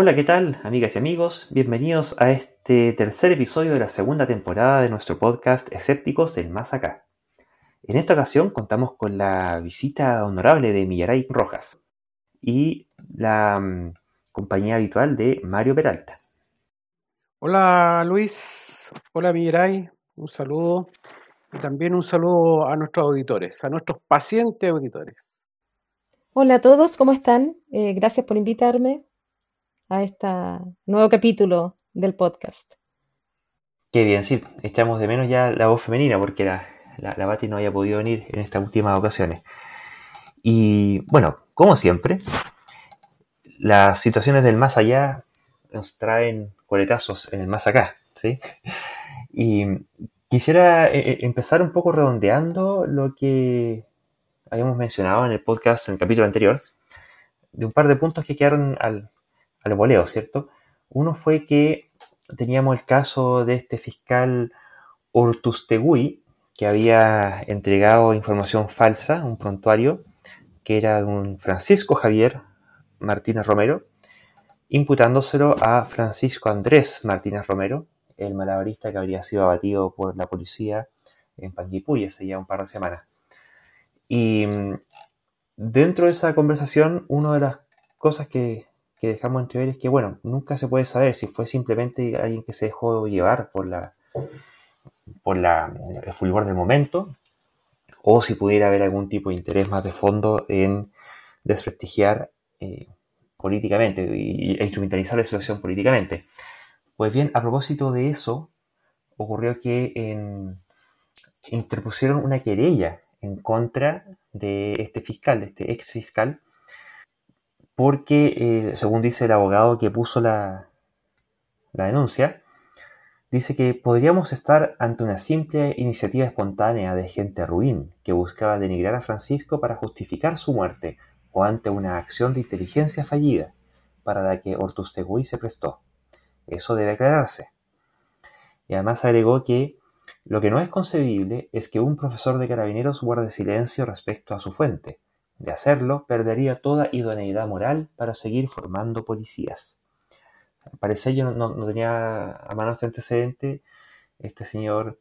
Hola, ¿qué tal, amigas y amigos? Bienvenidos a este tercer episodio de la segunda temporada de nuestro podcast Escépticos del Más Acá. En esta ocasión contamos con la visita honorable de Millaray Rojas y la mm, compañía habitual de Mario Peralta. Hola Luis, hola Millaray, un saludo y también un saludo a nuestros auditores, a nuestros pacientes auditores. Hola a todos, ¿cómo están? Eh, gracias por invitarme a este nuevo capítulo del podcast. Qué bien, sí, echamos de menos ya la voz femenina porque la, la, Bati no había podido venir en estas últimas ocasiones. Y bueno, como siempre, las situaciones del más allá nos traen coletazos en el más acá, ¿sí? Y quisiera eh, eh, empezar un poco redondeando lo que habíamos mencionado en el podcast, en el capítulo anterior, de un par de puntos que quedaron al, al voleo, ¿cierto? Uno fue que teníamos el caso de este fiscal Ortustegui, que había entregado información falsa, un prontuario, que era de un Francisco Javier Martínez Romero, imputándoselo a Francisco Andrés Martínez Romero, el malabarista que habría sido abatido por la policía en Panguipulli hace ya un par de semanas. Y mm, dentro de esa conversación, una de las cosas que que dejamos entrever es que, bueno, nunca se puede saber si fue simplemente alguien que se dejó llevar por la por la, el fulgor del momento o si pudiera haber algún tipo de interés más de fondo en desprestigiar eh, políticamente e instrumentalizar la situación políticamente. Pues bien, a propósito de eso, ocurrió que interpusieron una querella en contra de este fiscal, de este ex fiscal, porque, eh, según dice el abogado que puso la, denuncia, dice que podríamos estar ante una simple iniciativa espontánea de gente ruin que buscaba denigrar a Francisco para justificar su muerte o ante una acción de inteligencia fallida para la que Ortustegui se prestó. Eso debe aclararse. Y además agregó que lo que no es concebible es que un profesor de carabineros guarde silencio respecto a su fuente, de hacerlo, perdería toda idoneidad moral para seguir formando policías. Al parecer yo no, tenía a mano este antecedente. Este señor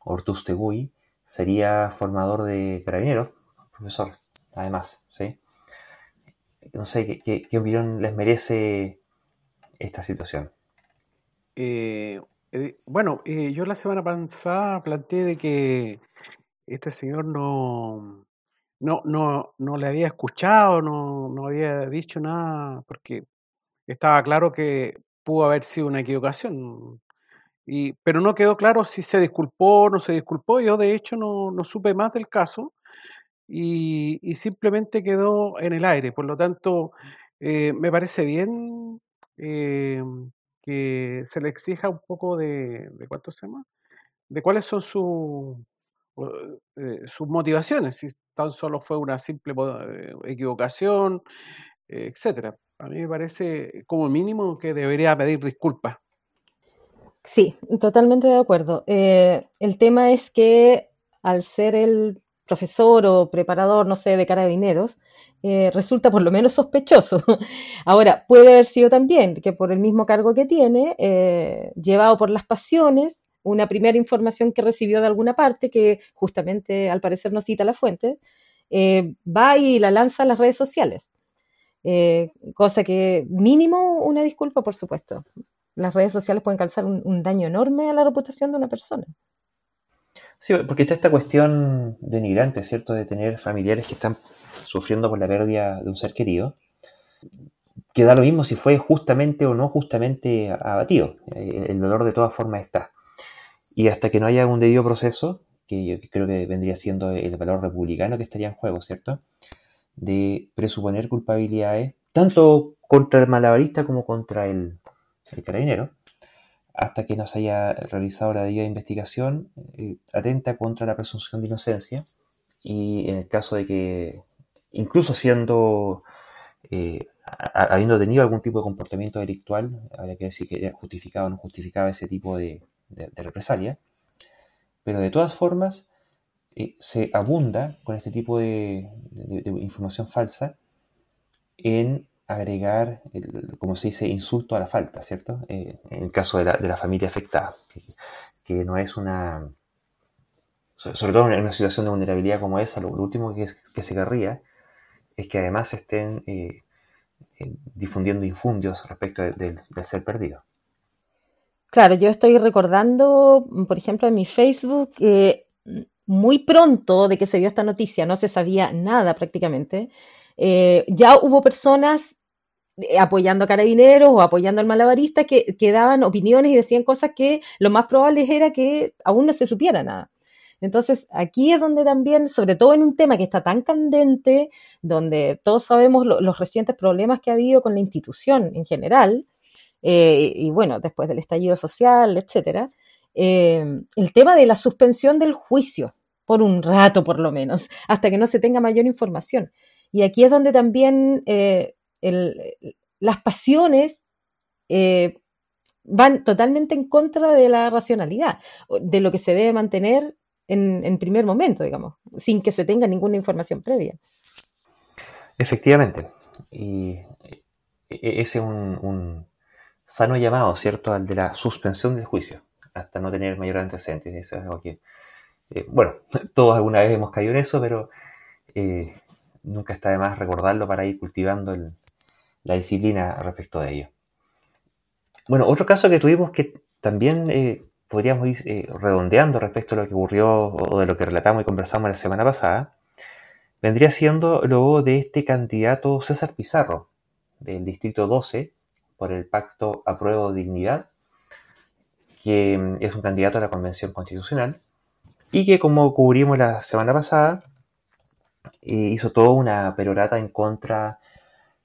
Ortustegui sería formador de carabineros, profesor, además, ¿sí? No sé, ¿qué, opinión les merece esta situación? Eh, eh, bueno, eh, yo la semana pasada planteé de que este señor no, no, no, no le había escuchado, no, no había dicho nada, porque estaba claro que pudo haber sido una equivocación. Y, pero no quedó claro si se disculpó o no se disculpó. Yo de hecho no, no supe más del caso y, y, simplemente quedó en el aire. Por lo tanto, eh, me parece bien eh, que se le exija un poco de, de ¿cuánto se llama? De cuáles son sus eh, sus motivaciones, si tan solo fue una simple eh, equivocación, eh, etcétera. A mí me parece como mínimo que debería pedir disculpas. Sí, totalmente de acuerdo. el tema es que al ser el profesor o preparador, no sé, de carabineros, resulta por lo menos sospechoso. Ahora, puede haber sido también que por el mismo cargo que tiene, llevado por las pasiones, una primera información que recibió de alguna parte, que justamente al parecer no cita la fuente, eh, va y la lanza a las redes sociales. Eh, cosa que mínimo una disculpa, por supuesto. Las redes sociales pueden causar un, daño enorme a la reputación de una persona. Sí, porque está esta cuestión denigrante, ¿cierto? De tener familiares que están sufriendo por la pérdida de un ser querido, que da lo mismo si fue justamente o no justamente abatido. Eh, el dolor de todas formas está. Y hasta que no haya un debido proceso, que yo creo que vendría siendo el valor republicano que estaría en juego, ¿cierto? De presuponer culpabilidades, tanto contra el malabarista como contra el, carabinero, hasta que no se haya realizado la debida investigación, eh, atenta contra la presunción de inocencia. Y en el caso de que, incluso siendo, eh, habiendo tenido algún tipo de comportamiento delictual, habría que decir que era justificado o no justificaba ese tipo de, de, represalia, pero de todas formas eh, se abunda con este tipo de, información falsa en agregar, como se dice, insulto a la falta, ¿cierto? Eh, en el caso de la, familia afectada, que, no es una, sobre todo en una situación de vulnerabilidad como esa, lo, último que, se querría es que además estén eh, difundiendo infundios respecto del ser perdido. Claro, yo estoy recordando, por ejemplo, en mi Facebook, que muy pronto de que se dio esta noticia, no se sabía nada prácticamente, eh, ya hubo personas eh, apoyando a carabineros o apoyando al malabarista que, daban opiniones y decían cosas que lo más probable era que aún no se supiera nada. Entonces, aquí es donde también, sobre todo en un tema que está tan candente, donde todos sabemos los recientes problemas que ha habido con la institución en general, eh, y bueno, después del estallido social, etcétera, eh, el tema de la suspensión del juicio, por un rato por lo menos, hasta que no se tenga mayor información. Y aquí es donde también eh, las pasiones van totalmente en contra de la racionalidad, de lo que se debe mantener en, primer momento, digamos, sin que se tenga ninguna información previa. Efectivamente. Y ese es un, sano llamado, ¿cierto?, al de la suspensión del juicio, hasta no tener mayor antecedentes. Eso es algo que, eh, bueno, todos alguna vez hemos caído en eso, pero eh, nunca está de más recordarlo para ir cultivando la disciplina respecto de ello. Bueno, otro caso que tuvimos que también eh, podríamos ir redondeando respecto a lo que ocurrió o de lo que relatamos y conversamos la semana pasada, vendría siendo luego de este candidato César Pizarro, del Distrito 12, por el Pacto Apruebo Dignidad, que mm, es un candidato a la Convención Constitucional y que, como cubrimos la semana pasada, eh, hizo toda una perorata en contra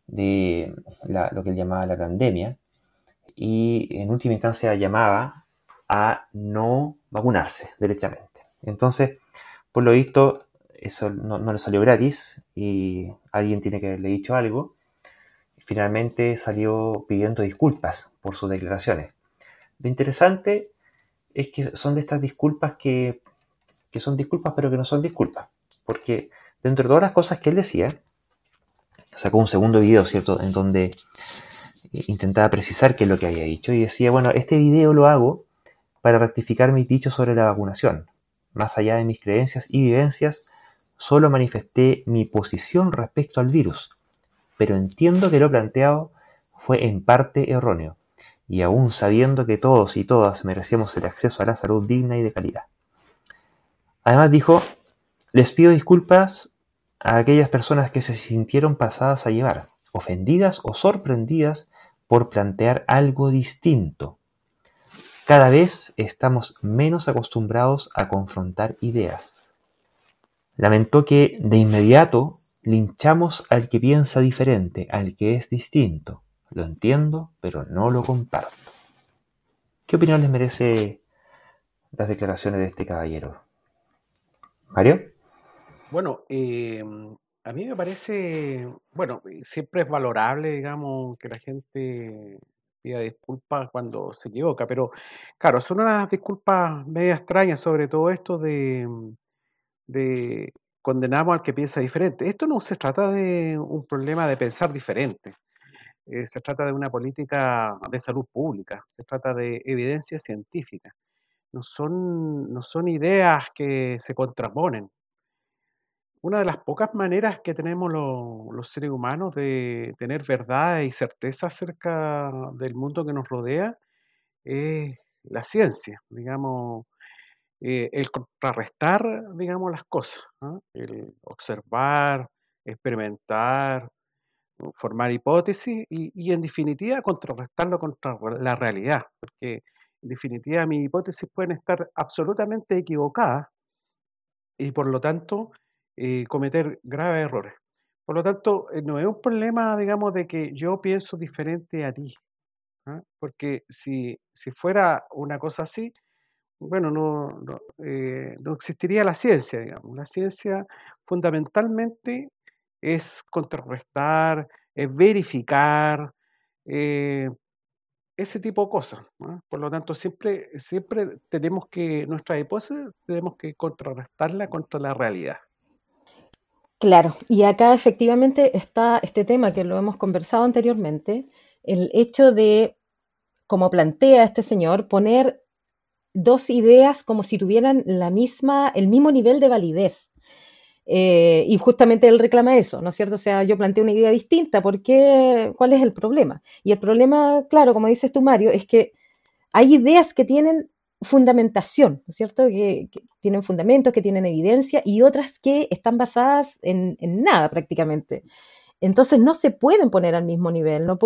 de lo que él llamaba la pandemia y en última instancia llamaba a no vacunarse derechamente. Entonces, por lo visto, eso no, no le salió gratis y alguien tiene que haberle dicho algo finalmente salió pidiendo disculpas por sus declaraciones. Lo interesante es que son de estas disculpas que, son disculpas pero que no son disculpas, porque dentro de todas las cosas que él decía, sacó un segundo video, ¿cierto?, en donde intentaba precisar qué es lo que había dicho y decía, bueno, este video lo hago para rectificar mis dichos sobre la vacunación. Más allá de mis creencias y vivencias, solo manifesté mi posición respecto al virus pero entiendo que lo planteado fue en parte erróneo, y aún sabiendo que todos y todas merecemos el acceso a la salud digna y de calidad. Además dijo, les pido disculpas a aquellas personas que se sintieron pasadas a llevar, ofendidas o sorprendidas por plantear algo distinto. Cada vez estamos menos acostumbrados a confrontar ideas. Lamentó que de inmediato Linchamos al que piensa diferente, al que es distinto. Lo entiendo, pero no lo comparto. ¿Qué opinión les merece las declaraciones de este caballero? Mario. Bueno, eh, a mí me parece, bueno, siempre es valorable, digamos, que la gente pida disculpas cuando se equivoca, pero claro, son unas disculpas medio extrañas, sobre todo esto de, de condenamos al que piensa diferente. Esto no se trata de un problema de pensar diferente, eh, se trata de una política de salud pública, se trata de evidencia científica. No son, no son ideas que se contraponen. Una de las pocas maneras que tenemos los seres humanos de tener verdad y certeza acerca del mundo que nos rodea es la ciencia, digamos, eh, el contrarrestar, digamos, las cosas, el observar, experimentar, formar hipótesis y, en definitiva contrarrestarlo contra la realidad, porque en definitiva mis hipótesis pueden estar absolutamente equivocadas y por lo tanto eh, cometer graves errores. Por lo tanto, eh, no es un problema, digamos, de que yo pienso diferente a ti, ¿ah? porque si, si fuera una cosa así, bueno, no, no, eh, no existiría la ciencia, digamos. La ciencia fundamentalmente es contrarrestar, es verificar, eh, ese tipo de cosas. Por lo tanto, siempre, siempre tenemos que, nuestra hipótesis, tenemos que contrarrestarla contra la realidad. Claro, y acá efectivamente está este tema que lo hemos conversado anteriormente, el hecho de, como plantea este señor, poner dos ideas como si tuvieran la misma, el mismo nivel de validez. Eh, y justamente él reclama eso, ¿no es cierto? O sea, yo planteo una idea distinta, ¿por qué? ¿Cuál es el problema? Y el problema, claro, como dices tú, Mario, es que hay ideas que tienen fundamentación, ¿no es cierto? Que, tienen fundamentos, que tienen evidencia y otras que están basadas en, nada prácticamente. Entonces no se pueden poner al mismo nivel. No,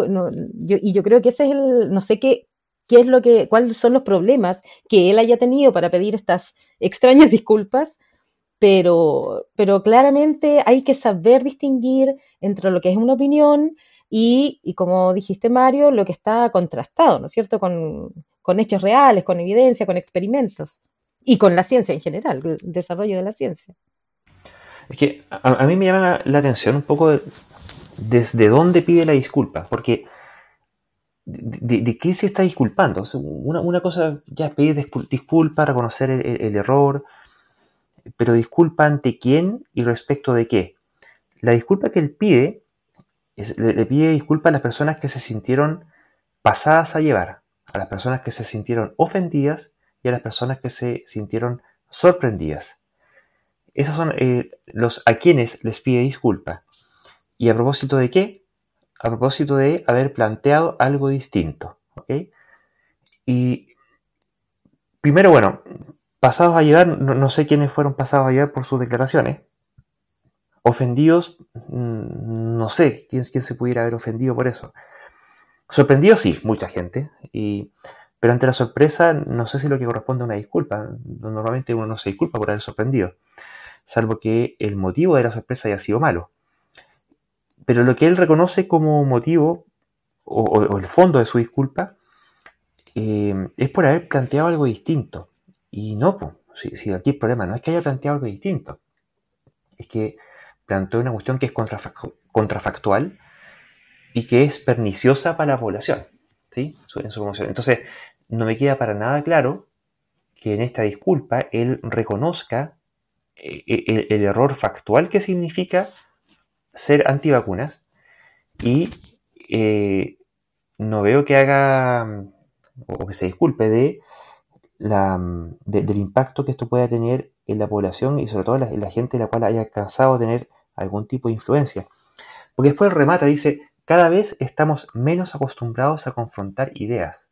y yo creo que ese es el, no sé qué, qué es lo que, cuáles son los problemas que él haya tenido para pedir estas extrañas disculpas, pero, pero claramente hay que saber distinguir entre lo que es una opinión y, y, como dijiste Mario, lo que está contrastado, ¿no es cierto? Con, con hechos reales, con evidencia, con experimentos y con la ciencia en general, el desarrollo de la ciencia. Es que a, mí me llama la atención un poco desde dónde pide la disculpa, porque de, qué se está disculpando? una, cosa ya es pedir disculpa, reconocer el, error, pero disculpa ante quién y respecto de qué. La disculpa que él pide, le, pide disculpa a las personas que se sintieron pasadas a llevar a las personas que se sintieron ofendidas y a las personas que se sintieron sorprendidas. Esos son eh, los a quienes les pide disculpa. ¿Y a propósito de qué? A propósito de haber planteado algo distinto. Y primero, bueno, pasados a llevar, no, sé quiénes fueron pasados a llevar por sus declaraciones. Ofendidos, mm, no sé quién, quién se pudiera haber ofendido por eso. Sorprendido sí, mucha gente, y, pero ante la sorpresa no sé si lo que corresponde a una disculpa. Normalmente uno no se disculpa por haber sorprendido, salvo que el motivo de la sorpresa haya sido malo. Pero lo que él reconoce como motivo, o, el fondo de su disculpa, eh, es por haber planteado algo distinto. Y no, pues, si, aquí el problema no es que haya planteado algo distinto, es que planteó una cuestión que es contrafactual y que es perniciosa para la población. ¿sí? En su Entonces, no me queda para nada claro que en esta disculpa él reconozca eh, eh, el, error factual que significa ser antivacunas y eh, no veo que haga o que se disculpe de la, del impacto que esto pueda tener en la población y sobre todo en la, gente en la cual haya alcanzado a tener algún tipo de influencia. Porque después remata, dice, cada vez estamos menos acostumbrados a confrontar ideas.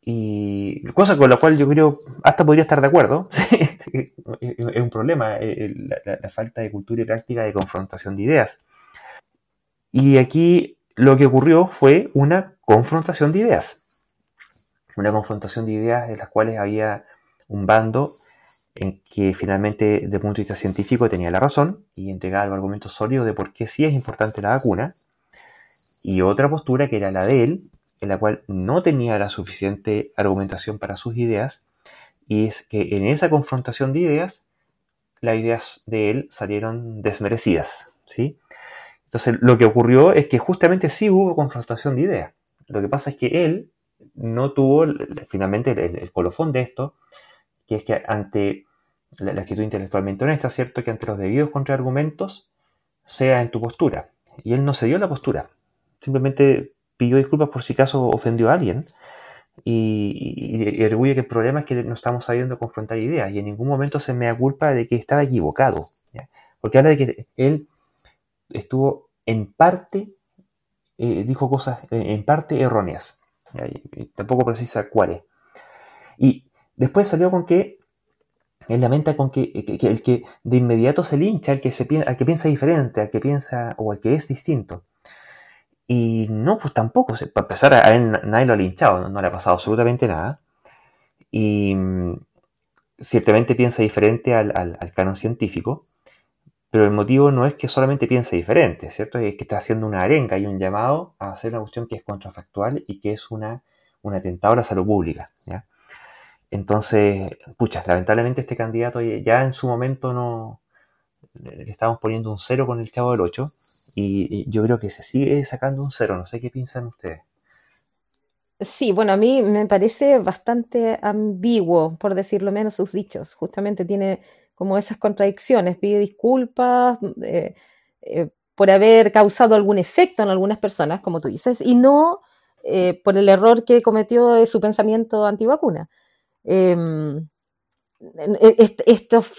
Y cosa con la cual yo creo, hasta podría estar de acuerdo, es un problema eh, la, falta de cultura y práctica de confrontación de ideas. Y aquí lo que ocurrió fue una confrontación de ideas. Una confrontación de ideas en las cuales había un bando en que finalmente, desde el punto de vista científico, tenía la razón y entregaba el argumento sólido de por qué sí es importante la vacuna, y otra postura que era la de él, en la cual no tenía la suficiente argumentación para sus ideas, y es que en esa confrontación de ideas, las ideas de él salieron desmerecidas, ¿sí? Entonces, lo que ocurrió es que justamente sí hubo confrontación de ideas. Lo que pasa es que él no tuvo finalmente el, colofón de esto, que es que ante la, actitud intelectualmente honesta, ¿cierto? Que ante los debidos contraargumentos sea en tu postura. Y él no se dio la postura simplemente pidió disculpas por si acaso ofendió a alguien. Y, y, que el problema es que no estamos sabiendo confrontar ideas y en ningún momento se me da culpa de que estaba equivocado. Porque habla de que él estuvo en parte, eh, dijo cosas eh, en parte erróneas. tampoco precisa cuáles. Y después salió con que él lamenta con que, el que de inmediato se lincha al que, se, al que piensa diferente, al que piensa o al que es distinto. Y no, pues tampoco, para empezar, a él nadie lo ha linchado, no, le ha pasado absolutamente nada. Y mm, ciertamente piensa diferente al, canon científico, pero el motivo no es que solamente piense diferente, ¿cierto? Es que está haciendo una arenga y un llamado a hacer una cuestión que es contrafactual y que es una, un atentado a la salud pública, Entonces, pucha, lamentablemente este candidato ya en su momento no le estamos poniendo un cero con el chavo del 8 y yo creo que se sigue sacando un cero. No sé qué piensan ustedes. Sí, bueno, a mí me parece bastante ambiguo, por decirlo menos, sus dichos. Justamente tiene como esas contradicciones, pide disculpas eh, eh, por haber causado algún efecto en algunas personas, como tú dices, y no eh, por el error que cometió de su pensamiento antivacuna. Em, estos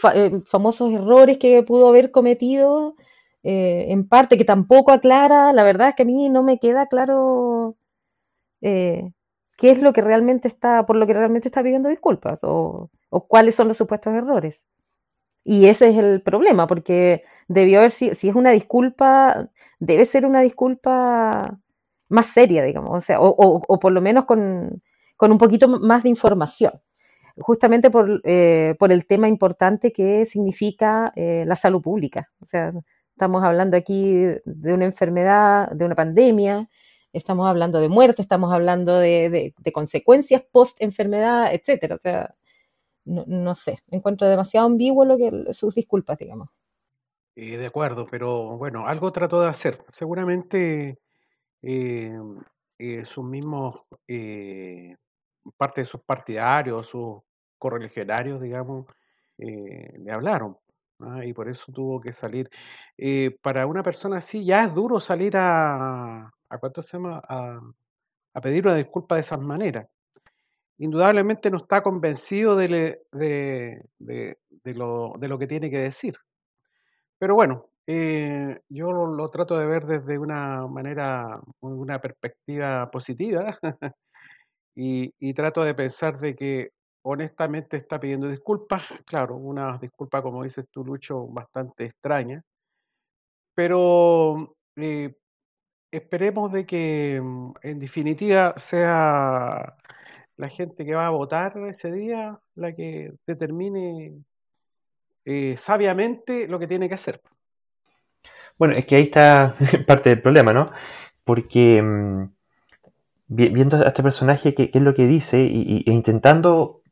famosos errores que pudo haber cometido, en parte que tampoco aclara, la verdad es que a mí no me queda claro qué es lo que realmente está, por lo que realmente está pidiendo disculpas o cuáles son los supuestos errores. Y ese es el problema, porque debió haber sido, si es una disculpa, debe ser una disculpa más seria, digamos, o sea, o, por lo menos con, un poquito más de información, justamente por, eh, por el tema importante que significa eh, la salud pública. O sea, estamos hablando aquí de una enfermedad, de una pandemia, estamos hablando de muerte, estamos hablando de, consecuencias post-enfermedad, etcétera. O sea, no, sé, encuentro demasiado ambiguo lo que sus disculpas, digamos. Eh, de acuerdo, pero bueno, algo trató de hacer. Seguramente eh, eh, sus mismos, parte de sus partidarios, sus correligionarios, digamos, le hablaron. ¿Ah? Y por eso tuvo que salir. para una persona así ya es duro salir a, ¿a cuánto se llama? A, pedir una disculpa de esas maneras indudablemente no está convencido de, lo, que tiene que decir. Pero bueno, eh, yo lo, trato de ver desde una manera, una perspectiva positiva y, trato de pensar de que honestamente está pidiendo disculpas, claro, una disculpa, como dices tú, Lucho, bastante extraña, pero eh, esperemos de que mm, en definitiva sea la gente que va a votar ese día la que determine eh, sabiamente lo que tiene que hacer. Bueno, es que ahí está parte del problema, ¿no? Porque mm, viendo a este personaje, qué, es lo que dice, y, e intentando,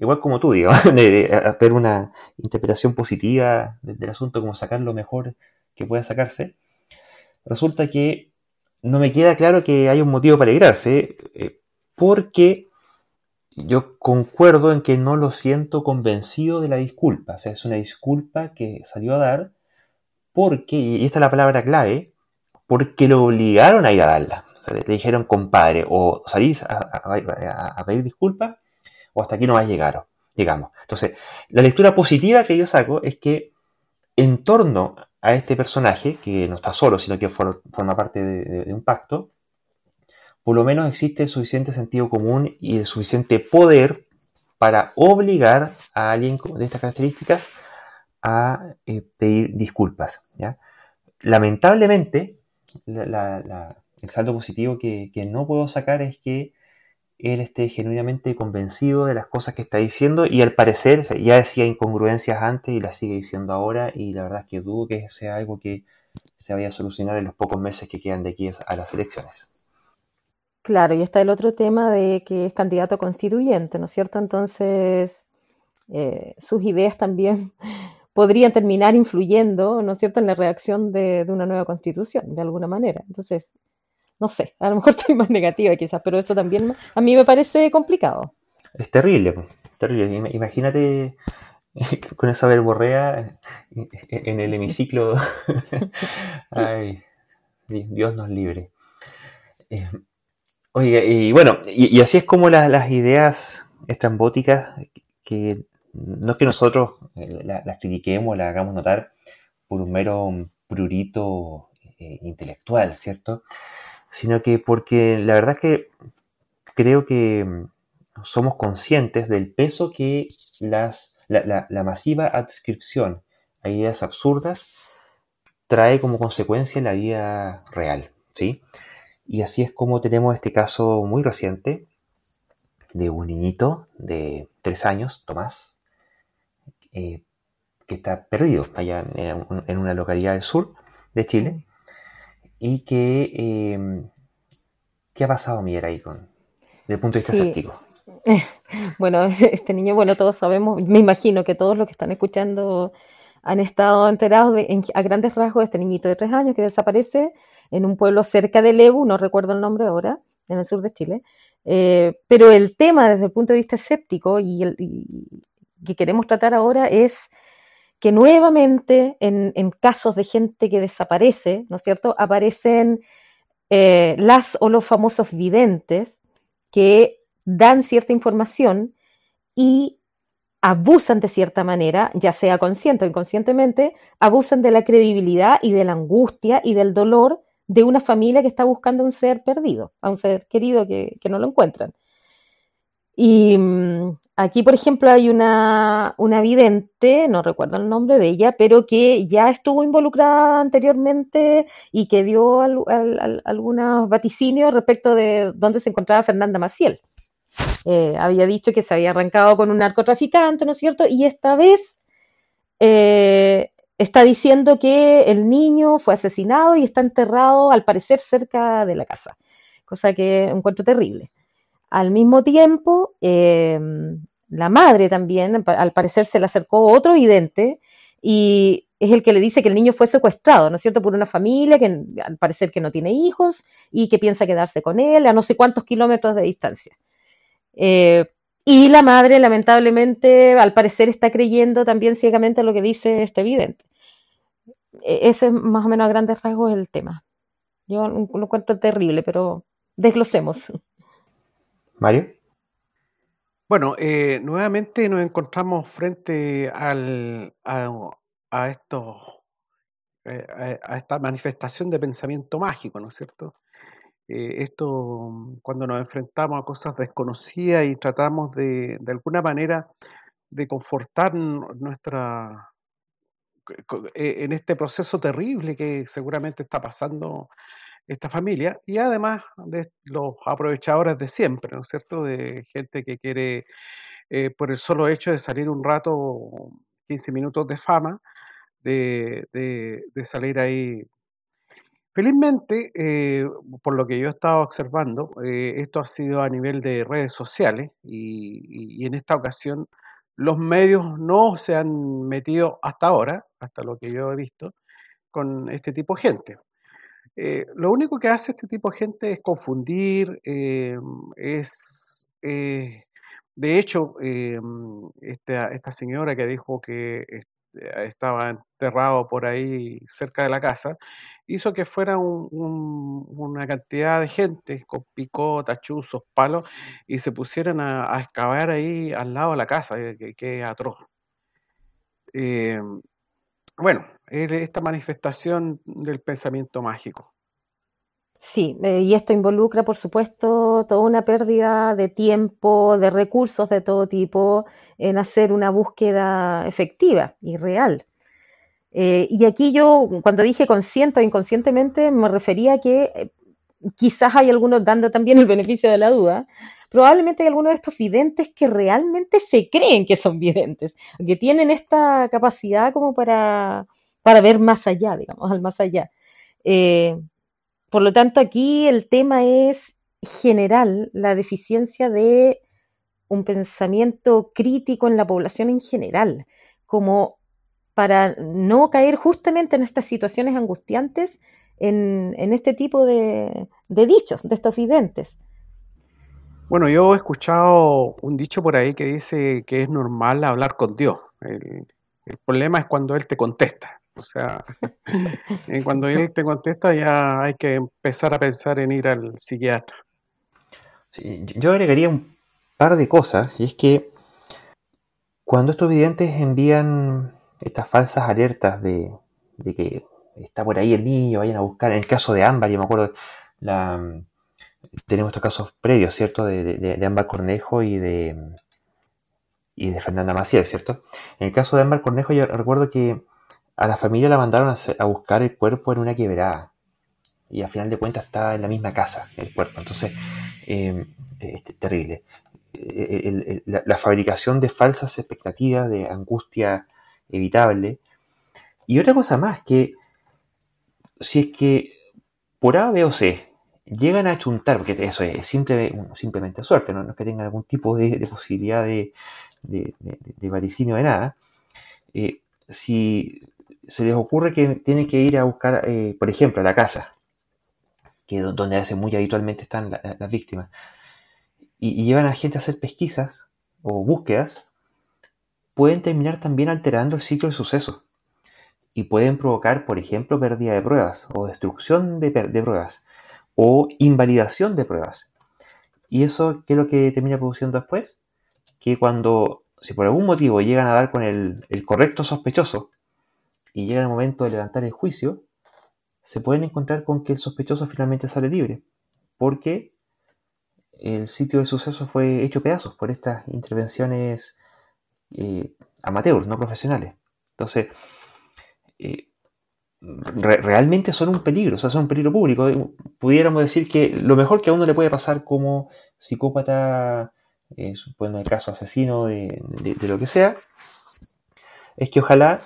igual como tú, digo, hacer una interpretación positiva del, asunto, como sacar lo mejor que pueda sacarse, resulta que no me queda claro que hay un motivo para alegrarse. Eh, porque yo concuerdo en que no lo siento convencido de la disculpa. O sea, es una disculpa que salió a dar porque, y esta es la palabra clave, porque lo obligaron a ir a darla. O sea, le dijeron, compadre, o salís a, pedir disculpas, o hasta aquí no vas a llegar, digamos. Entonces, la lectura positiva que yo saco es que en torno a este personaje, que no está solo, sino que forma parte de un pacto, por lo menos existe el suficiente sentido común y el suficiente poder para obligar a alguien de estas características a eh, pedir disculpas. Lamentablemente, el saldo positivo que, no puedo sacar es que él esté genuinamente convencido de las cosas que está diciendo y al parecer ya decía incongruencias antes y las sigue diciendo ahora y la verdad es que dudo que sea algo que se vaya a solucionar en los pocos meses que quedan de aquí a las elecciones. Claro, y está el otro tema de que es candidato constituyente, ¿no es cierto? Entonces, eh, sus ideas también podrían terminar influyendo, ¿no es cierto?, en la reacción de, una nueva constitución, de alguna manera. Entonces, no sé, a lo mejor estoy más negativa quizás, pero eso también a mí me parece complicado. Es terrible, terrible. Imagínate con esa verborrea en el hemiciclo. Ay, Dios nos libre. Eh, Oye, y bueno, y, así es como las ideas estrambóticas, que no es que nosotros eh, las critiquemos, las hagamos notar por un mero prurito eh, intelectual, ¿cierto? Sino que porque la verdad es que creo que mm, somos conscientes del peso que las, la, masiva adscripción a ideas absurdas trae como consecuencia en la vida real, ¿sí? Y así es como tenemos este caso muy reciente de un niñito de tres años, Tomás, eh, que está perdido allá en, una localidad del sur de Chile y que eh, ¿qué ha pasado Miguel ahí con desde el punto de vista escéptico? Bueno, este niño, bueno, todos sabemos, me imagino que todos los que están escuchando han estado enterados de, a grandes rasgos de este niñito de tres años que desaparece en un pueblo cerca de Lebu, no recuerdo el nombre ahora, en el sur de Chile. Eh, pero el tema desde el punto de vista escéptico y, el, que queremos tratar ahora es que nuevamente en, casos de gente que desaparece, ¿no es cierto?, aparecen eh, las o los famosos videntes que dan cierta información y abusan de cierta manera, ya sea consciente o inconscientemente, abusan de la credibilidad y de la angustia y del dolor de una familia que está buscando a un ser perdido, a un ser querido que, no lo encuentran. Y mm, aquí, por ejemplo, hay una, una vidente, no recuerdo el nombre de ella, pero que ya estuvo involucrada anteriormente y que dio algunos vaticinios respecto de dónde se encontraba Fernanda Maciel. Eh, había dicho que se había arrancado con un narcotraficante, ¿no es cierto? Y esta vez eh, está diciendo que el niño fue asesinado y está enterrado, al parecer, cerca de la casa, cosa que encuentro terrible. Al mismo tiempo, eh, la madre también, al parecer, se le acercó otro vidente y es el que le dice que el niño fue secuestrado, ¿no es cierto?, por una familia que al parecer que no tiene hijos y que piensa quedarse con él a no sé cuántos kilómetros de distancia. Eh, y la madre, lamentablemente, al parecer está creyendo también ciegamente lo que dice este vidente. E-, ese es más o menos a grandes rasgos el tema. Yo lo encuentro terrible, pero desglosemos. Mario. Bueno, eh, nuevamente nos encontramos frente al, a, estos, eh, a esta manifestación de pensamiento mágico, ¿no es cierto? Eh, esto, cuando nos enfrentamos a cosas desconocidas y tratamos de, de alguna manera de confortar nuestra, e, en este proceso terrible que seguramente está pasando esta familia y además de los aprovechadores de siempre, ¿no es cierto? De gente que quiere, eh, por el solo hecho de salir un rato, 15 minutos de fama, de, de salir ahí Felizmente, eh, por lo que yo he estado observando, eh, esto ha sido a nivel de redes sociales y, en esta ocasión los medios no se han metido hasta ahora, hasta lo que yo he visto, con este tipo de gente. Eh, lo único que hace este tipo de gente es confundir, es, de hecho, esta, señora que dijo que estaba enterrado por ahí cerca de la casa, hizo que fuera una cantidad de gente con picotas, chuzos, palos, y se pusieran a, excavar ahí al lado de la casa, que, atroz. Eh, bueno, esta manifestación del pensamiento mágico. Sí, eh, y esto involucra, por supuesto, toda una pérdida de tiempo, de recursos de todo tipo en hacer una búsqueda efectiva y real. Eh, y aquí yo, cuando dije consciente o inconscientemente, me refería a que eh, quizás hay algunos dando también el beneficio de la duda. Probablemente hay algunos de estos videntes que realmente se creen que son videntes, que tienen esta capacidad como para, para ver más allá, digamos, al más allá. Eh, por lo tanto, aquí el tema es general, la deficiencia de un pensamiento crítico en la población en general, como para no caer justamente en estas situaciones angustiantes en, este tipo de, dichos, de estos videntes. Bueno, yo he escuchado un dicho por ahí que dice que es normal hablar con Dios. El, problema es cuando Él te contesta. O sea, cuando Él te contesta ya hay que empezar a pensar en ir al psiquiatra. yo agregaría un par de cosas, y es que cuando estos videntes envían estas falsas alertas de, que está por ahí el niño, vayan a buscar. En el caso de Ámbar, yo me acuerdo, tenemos estos casos previos, ¿cierto? De, de, Ámbar Cornejo y de, y de Fernanda Maciel, ¿cierto? En el caso de Ámbar Cornejo, yo recuerdo que a la familia la mandaron a, buscar el cuerpo en una quebrada. Y al final de cuentas estaba en la misma casa el cuerpo. Entonces, es terrible. Eh, la, fabricación de falsas expectativas, de angustia evitable. Y otra cosa más, que si es que por A, B o C llegan a chuntar, porque eso es simple, simplemente suerte, no, es que tengan algún tipo de, posibilidad de, de, de, vaticinio de nada, eh, si se les ocurre que tienen que ir a buscar, eh, por ejemplo, a la casa, que es donde hace muy habitualmente están las víctimas, y, llevan a gente a hacer pesquisas o búsquedas, pueden terminar también alterando el ciclo de sucesos y pueden provocar, por ejemplo, pérdida de pruebas o destrucción de, pruebas o invalidación de pruebas. ¿Y eso qué es lo que termina produciendo después? Que cuando, si por algún motivo llegan a dar con el correcto sospechoso y llega el momento de levantar el juicio, se pueden encontrar con que el sospechoso finalmente sale libre, porque el sitio de suceso fue hecho pedazos por estas intervenciones eh, amateurs, no profesionales. Entonces, eh, realmente son un peligro, o sea, son un peligro público. Pudiéramos decir que lo mejor que a uno le puede pasar como psicópata, eh, en el caso asesino, de, lo que sea, es que ojalá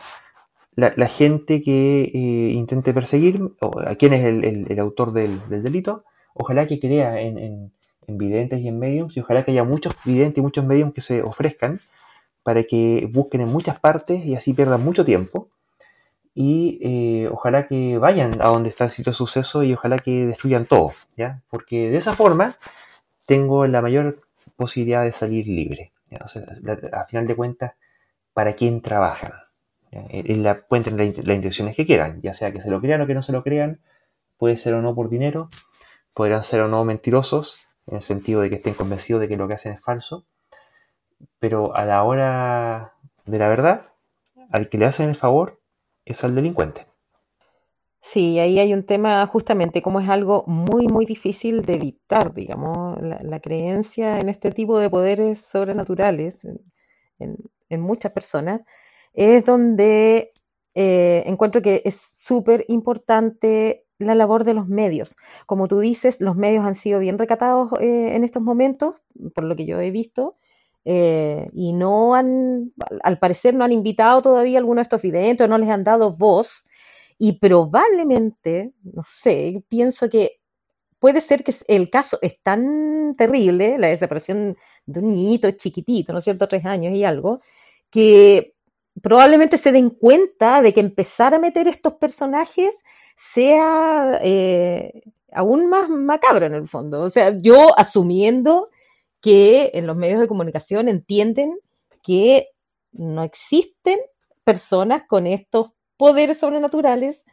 la, gente que eh, intente perseguir, o a quién es el, autor del, delito, ojalá que crea en, en, videntes y en mediums, y ojalá que haya muchos videntes y muchos mediums que se ofrezcan para que busquen en muchas partes y así pierdan mucho tiempo. Y eh, ojalá que vayan a donde está el sitio de suceso y ojalá que destruyan todo, ¿ya? Porque de esa forma tengo la mayor posibilidad de salir libre. a final de cuentas, ¿para quién trabajan? En la, pueden tener las intenciones que quieran, ya sea que se lo crean o que no se lo crean, puede ser o no por dinero, podrán ser o no mentirosos, en el sentido de que estén convencidos de que lo que hacen es falso, pero a la hora de la verdad, al que le hacen el favor es al delincuente. Sí, ahí hay un tema justamente, como es algo muy, muy difícil de evitar, digamos, la, creencia en este tipo de poderes sobrenaturales en, muchas personas, es donde eh, encuentro que es súper importante la labor de los medios. Como tú dices, los medios han sido bien recatados eh, en estos momentos, por lo que yo he visto, eh, y no han, al parecer no han invitado todavía a alguno de estos videntes, no les han dado voz, y probablemente, no sé, pienso que puede ser que el caso es tan terrible, la desaparición de un niñito chiquitito, ¿no es cierto?, tres años y algo, que probablemente se den cuenta de que empezar a meter estos personajes sea eh, aún más macabro en el fondo. O sea, yo asumiendo que en los medios de comunicación entienden que no existen personas con estos poderes sobrenaturales,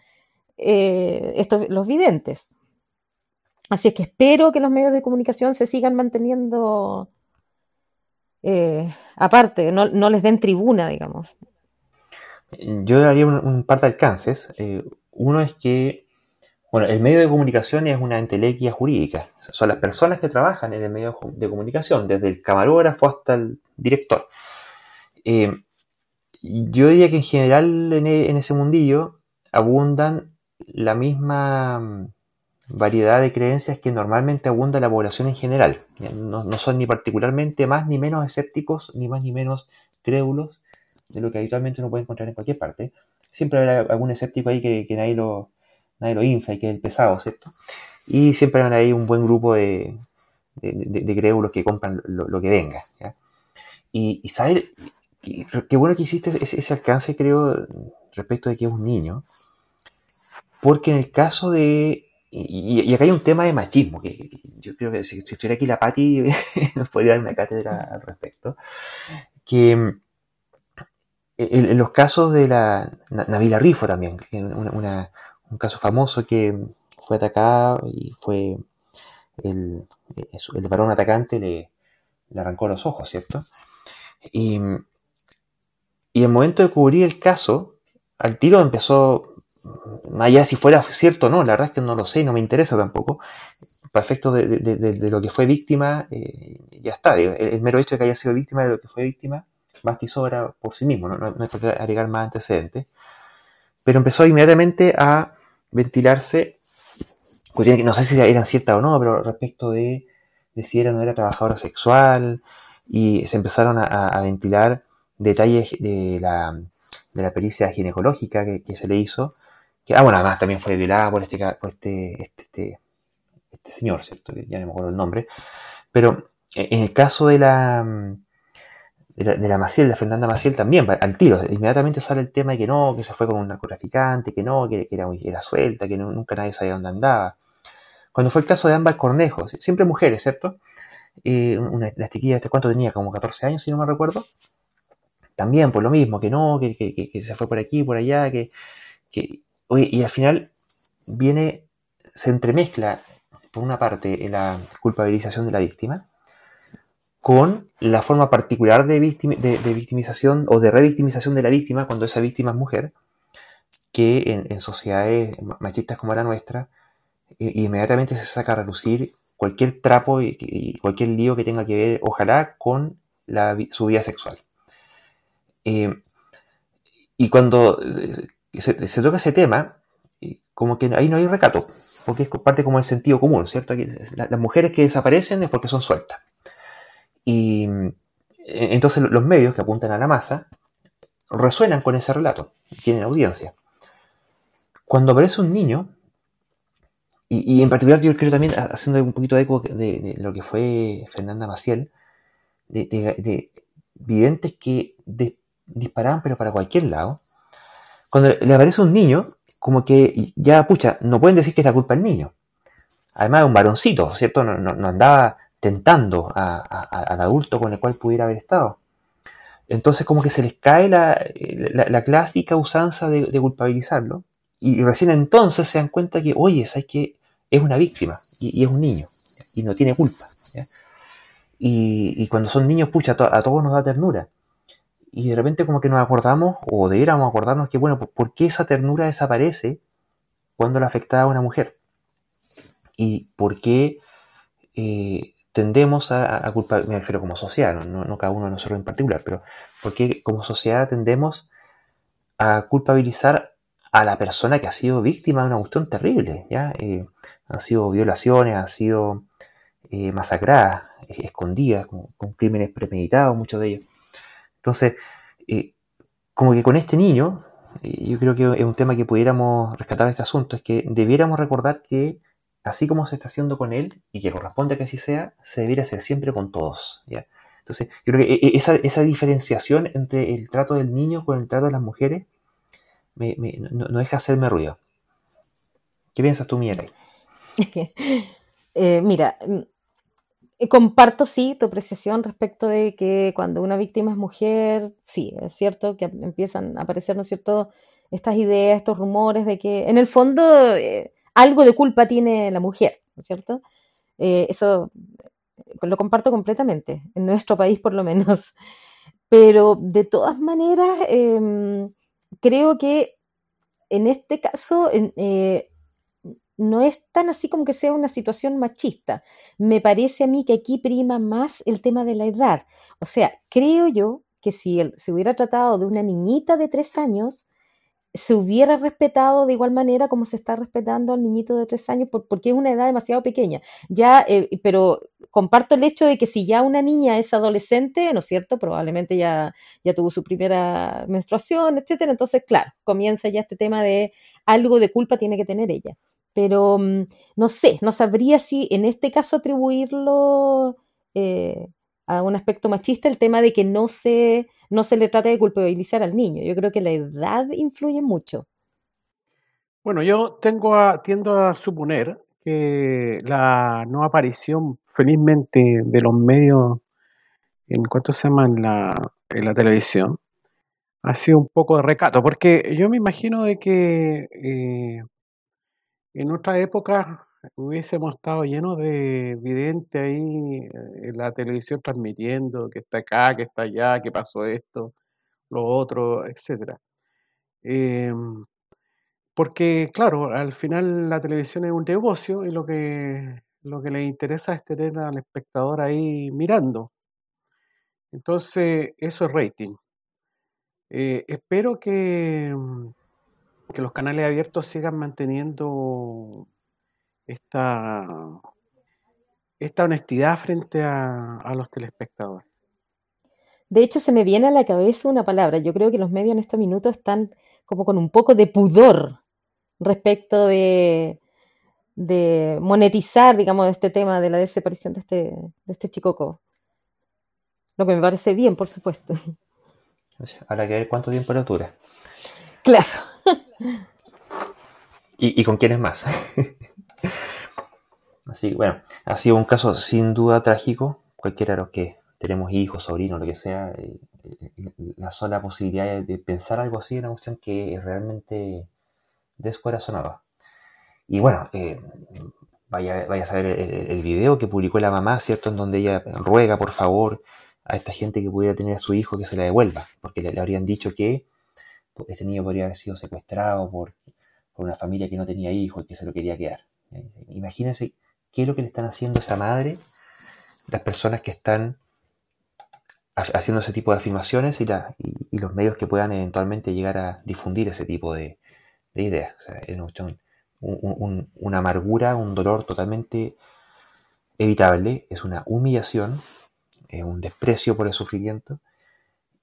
eh, estos, los videntes. Así es que espero que los medios de comunicación se sigan manteniendo eh, aparte, no, les den tribuna, digamos. Yo daría un, par de alcances. Eh, uno es que, bueno, el medio de comunicación es una entelequia jurídica son las personas que trabajan en el medio de comunicación, desde el camarógrafo hasta el director. Eh, yo diría que en general e, en, ese mundillo abundan la misma mm, variedad de creencias que normalmente abunda la población en general. No, son ni particularmente más ni menos escépticos, ni más ni menos crédulos de lo que habitualmente uno puede encontrar en cualquier parte. Siempre habrá algún escéptico ahí que, nadie, lo, nadie lo infla y que es el pesado, ¿cierto? Y siempre van ahí un buen grupo de, de, crédulos que compran lo, que venga. Y, y saber, qué bueno que hiciste ese, alcance, creo, respecto de que es un niño. Porque en el caso de. Y, acá hay un tema de machismo, que, yo creo que si, estuviera aquí la Patti nos podría dar una cátedra al respecto. Que en, los casos de la Navila Rifo también, un caso famoso que fue atacado y fue el, el varón atacante le, arrancó los ojos, ¿cierto? Y, y el momento de cubrir el caso, al tiro empezó, allá si fuera cierto o no, la verdad es que no lo sé no me interesa tampoco, para efectos de, lo que fue víctima, eh, ya está, el, mero hecho de que haya sido víctima de lo que fue víctima, basta y sobra por sí mismo, no, no, no hay agregar más antecedentes, pero empezó inmediatamente a ventilarse no sé si eran ciertas o no, pero respecto de, si era o no era trabajadora sexual, y se empezaron a, ventilar detalles de la, de la pericia ginecológica que, se le hizo, que, ah, bueno, además también fue violada por este, por este, este, este, este señor, ¿cierto? Ya no me acuerdo el nombre, pero en el caso de la, de la, de Maciel, la Fernanda Maciel también, al tiro, inmediatamente sale el tema de que no, que se fue con un narcotraficante, que no, que, era, era suelta, que nunca nadie sabía dónde andaba. Cuando fue el caso de Ámbar Cornejo, siempre mujeres, ¿cierto? una, la chiquilla, ¿cuánto tenía? Como 14 años, si no me recuerdo. también por lo mismo, que no, que, se fue por aquí, por allá, que, y al final viene, se entremezcla, por una parte, la culpabilización de la víctima, con la forma particular de, victimización o de revictimización de la víctima cuando esa víctima es mujer, que en, sociedades machistas como la nuestra, inmediatamente se saca a relucir cualquier trapo y, cualquier lío que tenga que ver, ojalá, con su vida sexual. Eh, y cuando eh, se, toca ese tema, como que ahí no hay recato, porque es parte como el sentido común, ¿cierto? las mujeres que desaparecen es porque son sueltas. Y eh, entonces los medios que apuntan a la masa resuenan con ese relato, tienen audiencia. Cuando aparece un niño, y, en particular yo creo también, haciendo un poquito de eco de, lo que fue Fernanda Maciel, de, de videntes que disparaban pero para cualquier lado, cuando le aparece un niño, como que ya, pucha, no pueden decir que es la culpa del niño. Además es un varoncito, ¿cierto? no andaba tentando al adulto con el cual pudiera haber estado. Entonces como que se les cae la, clásica usanza de, culpabilizarlo y recién entonces se dan cuenta que, oye, ¿sabes que Es una víctima y, es un niño y no tiene culpa. Y, cuando son niños, pucha, a, todos nos da ternura. Y de repente como que nos acordamos, o debiéramos acordarnos que, bueno, ¿por qué esa ternura desaparece cuando la afectaba a una mujer? Y por qué eh, tendemos a, culpar, me refiero como sociedad, no, cada uno de nosotros en particular, pero porque como sociedad tendemos a culpabilizar a la persona que ha sido víctima de una cuestión terrible, ¿ya? Eh, han sido violaciones, han sido eh, masacradas, eh, escondidas, con, crímenes premeditados, muchos de ellos. Entonces, como que con este niño, yo creo que es un tema que pudiéramos rescatar de este asunto, es que debiéramos recordar que así como se está haciendo con él, y que corresponde que así sea, se debiera hacer siempre con todos. Entonces, yo creo que e, e, esa, diferenciación entre el trato del niño con el trato de las mujeres no, deja hacerme ruido. ¿Qué piensas tú, Miguel? eh, mira, mm, eh, comparto sí tu apreciación respecto de que cuando una víctima es mujer, sí, es cierto que empiezan a aparecer, ¿no es cierto?, estas ideas, estos rumores de que en el fondo eh, algo de culpa tiene la mujer, ¿no es cierto? Eh, eso lo comparto completamente, en nuestro país por lo menos. Pero de todas maneras, em, creo que en este caso eh, no es tan así como que sea una situación machista. Me parece a mí que aquí prima más el tema de la edad. O sea, creo yo que si se hubiera tratado de una niñita de tres años, se hubiera respetado de igual manera como se está respetando al niñito de tres años, porque es una edad demasiado pequeña. Ya, eh, pero comparto el hecho de que si ya una niña es adolescente, ¿no es cierto? Probablemente ya, ya tuvo su primera menstruación, etcétera. Entonces, claro, comienza ya este tema de algo de culpa tiene que tener ella. Pero mm, no sé, no sabría si en este caso atribuirlo eh, a un aspecto machista el tema de que no se no se le trata de culpabilizar al niño. Yo creo que la edad influye mucho. Bueno, yo tengo a, tiendo a suponer que la no aparición, felizmente, de los medios en cuanto se llama en la, en la televisión, ha sido un poco de recato, porque yo me imagino de que eh, en otra época hubiésemos estado llenos de videntes ahí eh, en la televisión transmitiendo que está acá, que está allá, que pasó esto, lo otro, etcétera. Em, porque, claro, al final la televisión es un negocio y lo que, lo que le interesa es tener al espectador ahí mirando. Entonces, eso es rating. Eh, espero que, que los canales abiertos sigan manteniendo esta, esta honestidad frente a, los telespectadores. De hecho, se me viene a la cabeza una palabra. Yo creo que los medios en este minuto están como con un poco de pudor respecto de, de monetizar, digamos, este tema de la desaparición de este, de este chicoco. Lo que me parece bien, por supuesto. Habrá que ver cuánto tiempo le dura. Claro. ¿Y, y con quién es más? Así que bueno, ha sido un caso sin duda trágico. Cualquiera de los que tenemos hijos, sobrinos, lo que sea, eh, la sola posibilidad de pensar algo así es una cuestión que es realmente descorazonada. Y bueno, eh, vaya, vaya a saber el, video que publicó la mamá, ¿cierto? En donde ella ruega, por favor, a esta gente que pudiera tener a su hijo que se la devuelva, porque le, habrían dicho que este niño podría haber sido secuestrado por, por una familia que no tenía hijos y que se lo quería quedar. Imagínense qué es lo que le están haciendo esa madre, las personas que están haciendo ese tipo de afirmaciones y, los medios que puedan eventualmente llegar a difundir ese tipo de, ideas. es una amargura, un dolor totalmente evitable, es una humillación, es un desprecio por el sufrimiento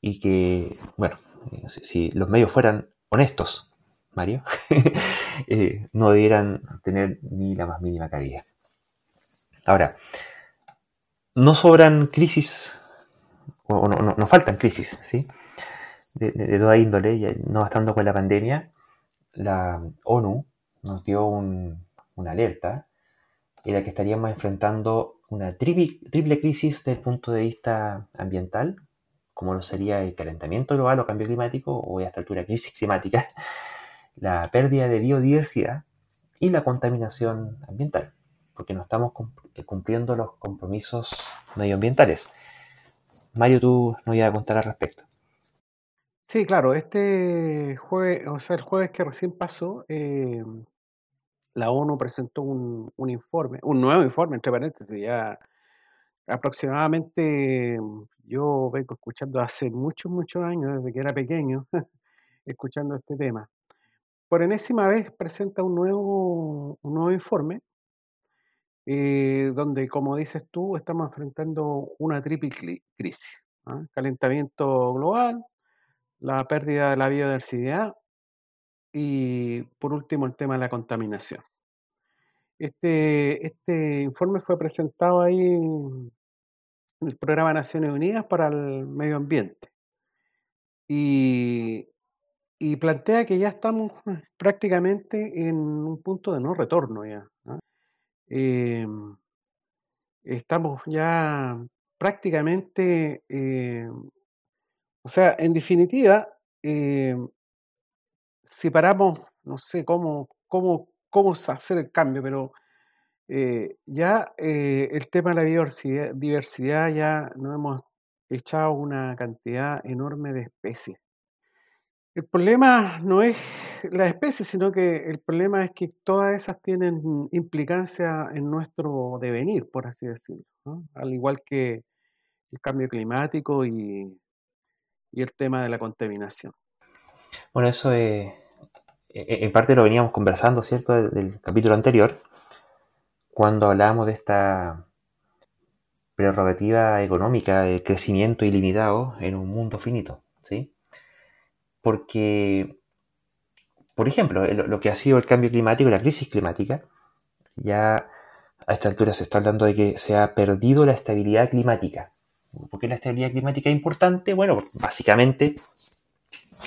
y que, bueno, eh, si, los medios fueran honestos, Mario, eh, no debieran tener ni la más mínima cabida. Ahora, no sobran crisis, o no, faltan crisis, ¿sí? De, toda índole, no bastando con la pandemia, la ONU nos dio una alerta en la que estaríamos enfrentando una triple, crisis desde el punto de vista ambiental, como lo sería el calentamiento global o cambio climático, o a esta altura crisis climática, la pérdida de biodiversidad y la contaminación ambiental, porque no estamos cumpliendo los compromisos medioambientales. Mario, tú nos ibas a contar al respecto. Sí, claro, este jueves, o sea, el jueves que recién pasó, eh, la ONU presentó un, informe, un nuevo informe, entre paréntesis, ya aproximadamente yo vengo escuchando hace muchos, muchos años, desde que era pequeño, escuchando este tema. Por enésima vez presenta un nuevo, un nuevo informe, eh, donde, como dices tú, estamos enfrentando una triple crisis. ¿ah? Calentamiento global, la pérdida de la biodiversidad y por último el tema de la contaminación. Este, este informe fue presentado ahí en el Programa Naciones Unidas para el Medio Ambiente y, plantea que ya estamos prácticamente en un punto de no retorno ya. Em, estamos ya prácticamente eh, o sea, en definitiva, eh, si paramos, no sé cómo, cómo, cómo hacer el cambio, pero eh, ya eh, el tema de la biodiversidad, diversidad ya nos hemos echado una cantidad enorme de especies. El problema no es la especie, sino que el problema es que todas esas tienen implicancia en nuestro devenir, por así decirlo, al igual que el cambio climático y el tema de la contaminación. Bueno, eso eh, en parte lo veníamos conversando, ¿cierto?, del, capítulo anterior, cuando hablábamos de esta prerrogativa económica de crecimiento ilimitado en un mundo finito, ¿sí? Porque, por ejemplo, lo que ha sido el cambio climático, la crisis climática, ya a esta altura se está hablando de que se ha perdido la estabilidad climática. ¿Por qué la estabilidad climática es importante? Bueno, básicamente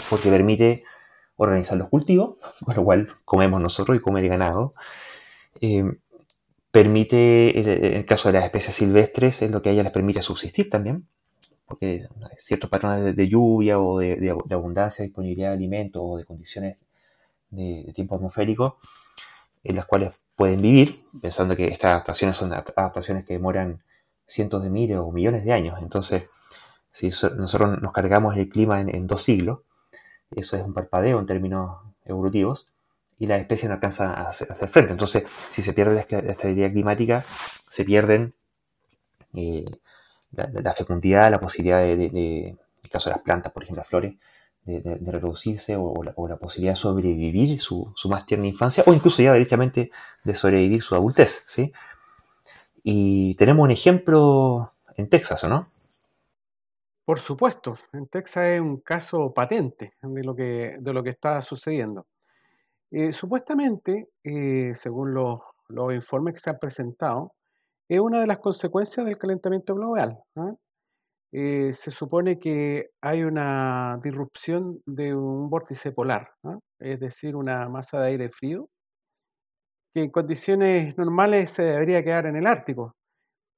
porque permite organizar los cultivos, con lo cual comemos nosotros y come el ganado. Eh, permite, en el caso de las especies silvestres, es lo que a ellas les permite subsistir también, porque ciertos patrones de, lluvia o de, abundancia, disponibilidad de alimentos o de condiciones de, tiempo atmosférico en las cuales pueden vivir, pensando que estas adaptaciones son adaptaciones que demoran cientos de miles o millones de años. Entonces, si nosotros nos cargamos el clima en, dos siglos, eso es un parpadeo en términos evolutivos, y la especie no alcanza a hacer, frente. Entonces, si se pierde la, estabilidad climática, se pierden eh, la, fecundidad, la posibilidad de, en el caso de las plantas, por ejemplo, las flores, de, reproducirse o, la, posibilidad de sobrevivir su, su, más tierna infancia o incluso ya directamente de sobrevivir su adultez, ¿sí? Y tenemos un ejemplo en Texas, ¿o no? Por supuesto, en Texas es un caso patente de lo que, de lo que está sucediendo. Eh, supuestamente, eh, según los, informes que se han presentado, es una de las consecuencias del calentamiento global. ¿ah? Eh, se supone que hay una disrupción de un vórtice polar, ¿ah? es decir, una masa de aire frío que en condiciones normales se debería quedar en el Ártico.